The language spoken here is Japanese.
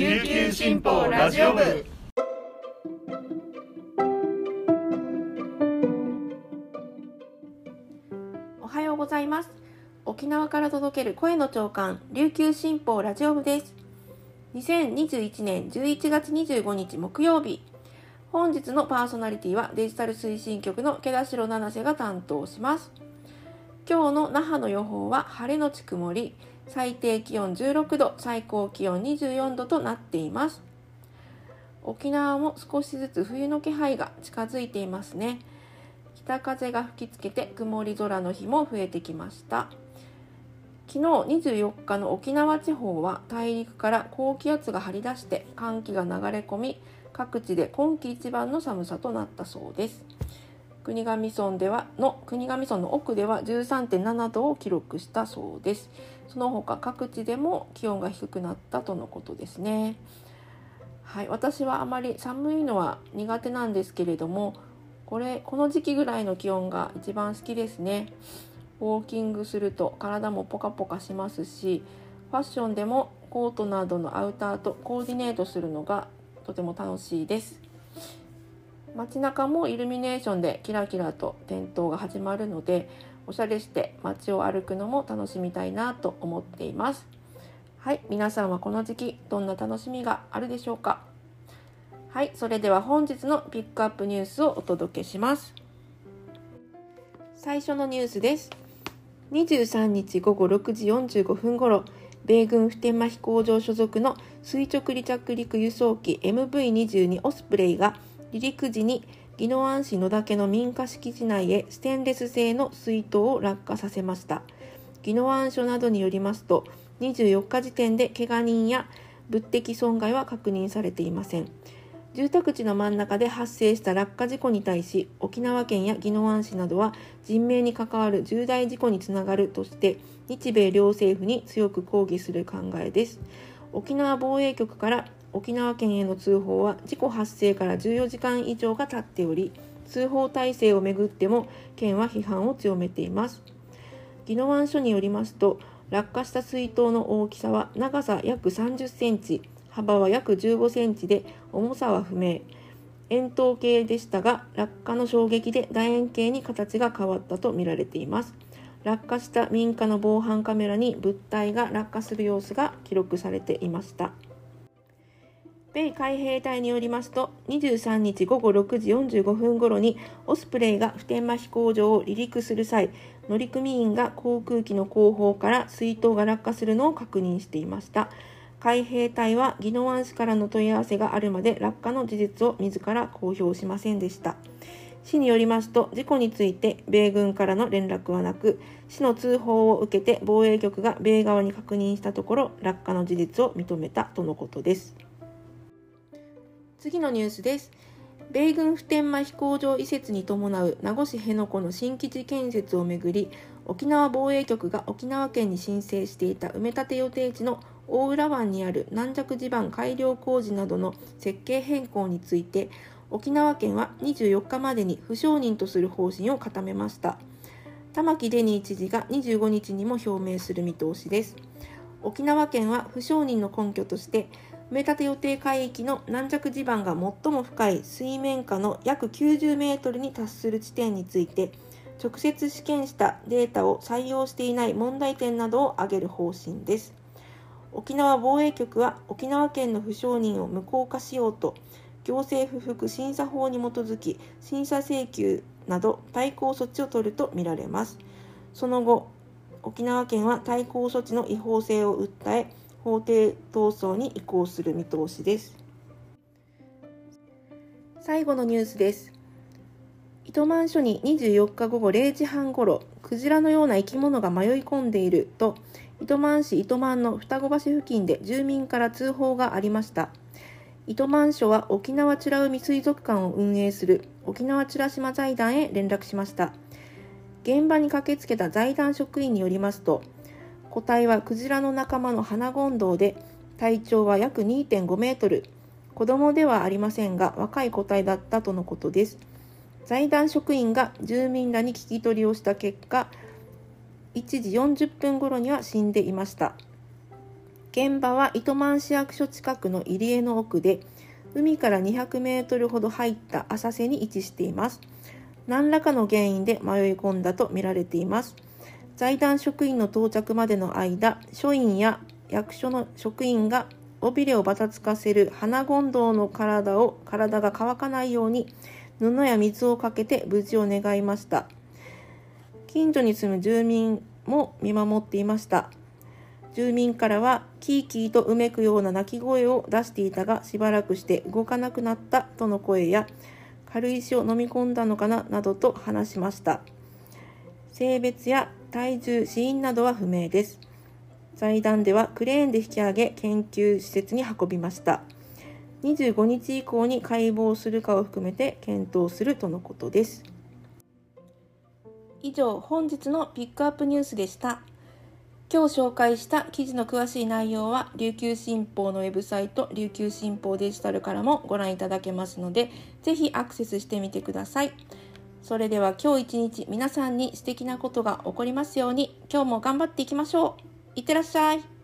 琉球新報ラジオ部。おはようございます。沖縄から届ける声の長官琉球新報ラジオ部です。2021年11月25日木曜日。本日のパーソナリティはデジタル推進局の毛田代七瀬が担当します。今日の那覇の予報は晴れのち曇り。最低気温16度最高気温24度となっています。沖縄も少しずつ冬の気配が近づいていますね。北風が吹きつけて曇り空の日も増えてきました。昨日24日の沖縄地方は大陸から高気圧が張り出して寒気が流れ込み各地で今季一番の寒さとなったそうです。国頭村ではの国頭村の奥では13.7度を記録したそうです。その他各地でも気温が低くなったとのことですね。はい私はあまり寒いのは苦手なんですけれどもこれこの時期ぐらいの気温が一番好きですね。ウォーキングすると体もポカポカしますしファッションでもコートなどのアウターとコーディネートするのがとても楽しいです。街中もイルミネーションでキラキラと点灯が始まるのでおしゃれして街を歩くのも楽しみたいなと思っています。はい皆さんはこの時期どんな楽しみがあるでしょうか？はいそれでは本日のピックアップニュースをお届けします。最初のニュースです。23日午後6時45分ごろ米軍普天間飛行場所属の垂直離着陸輸送機 MV22 オスプレイが離陸時に宜野湾市野岳の民家敷地内へステンレス製の水筒を落下させました。宜野湾署などによりますと24日時点でけが人や物的損害は確認されていません。住宅地の真ん中で発生した落下事故に対し沖縄県や宜野湾市などは人命に関わる重大事故につながるとして日米両政府に強く抗議する考えです。沖縄防衛局から沖縄県への通報は事故発生から14時間以上が経っており通報体制をめぐっても県は批判を強めています。宜野湾署によりますと落下した水筒の大きさは長さ約30センチ幅は約15センチで重さは不明。円筒形でしたが落下の衝撃で楕円形に形が変わったとみられています。落下した民家の防犯カメラに物体が落下する様子が記録されていました。米海兵隊によりますと23日午後6時45分頃にオスプレイが普天間飛行場を離陸する際乗組員が航空機の後方から水筒が落下するのを確認していました。海兵隊は宜野湾市からの問い合わせがあるまで落下の事実を自ら公表しませんでした。市によりますと事故について米軍からの連絡はなく市の通報を受けて防衛局が米側に確認したところ落下の事実を認めたとのことです。次のニュースです。米軍普天間飛行場移設に伴う名護市辺野古の新基地建設をめぐり沖縄防衛局が沖縄県に申請していた埋め立て予定地の大浦湾にある軟弱地盤改良工事などの設計変更について沖縄県は24日までに不承認とする方針を固めました。玉城デニー知事が25日にも表明する見通しです。沖縄県は不承認の根拠として埋め立て予定海域の軟弱地盤が最も深い水面下の約90メートルに達する地点について直接試験したデータを採用していない問題点などを挙げる方針です。沖縄防衛局は沖縄県の不承認を無効化しようと行政不服審査法に基づき審査請求など対抗措置を取るとみられます。その後沖縄県は対抗措置の違法性を訴え法廷闘争に移行する見通しです。最後のニュースです。糸満署に24日午後0時半ごろクジラのような生き物が迷い込んでいると糸満市糸満の双子橋付近で住民から通報がありました。糸満署は沖縄美ら海水族館を運営する沖縄美ら島財団へ連絡しました。現場に駆けつけた財団職員によりますと個体はクジラの仲間のハナゴンドウで体長は約2.5メートル。子供ではありませんが若い個体だったとのことです。財団職員が住民らに聞き取りをした結果1時40分頃には死んでいました。現場は糸満市役所近くの入り江の奥で海から200メートルほど入った浅瀬に位置しています。何らかの原因で迷い込んだとみられています。財団職員の到着までの間署員や役所の職員が尾びれをばたつかせる花権堂の体を体が乾かないように布や水をかけて無事を願いました。近所に住む住民も見守っていました。住民からはキーキーとうめくような鳴き声を出していたがしばらくして動かなくなったとの声や軽石を飲み込んだのかななどと話しました。性別や体重死因などは不明です。財団ではクレーンで引き上げ研究施設に運びました。25日以降に解剖するかを含めて検討するとのことです。以上本日のピックアップニュースでした。今日紹介した記事の詳しい内容は琉球新報のウェブサイト琉球新報デジタルからもご覧いただけますのでぜひアクセスしてみてください。それでは今日一日皆さんに素敵なことが起こりますように。今日も頑張っていきましょう。いってらっしゃい。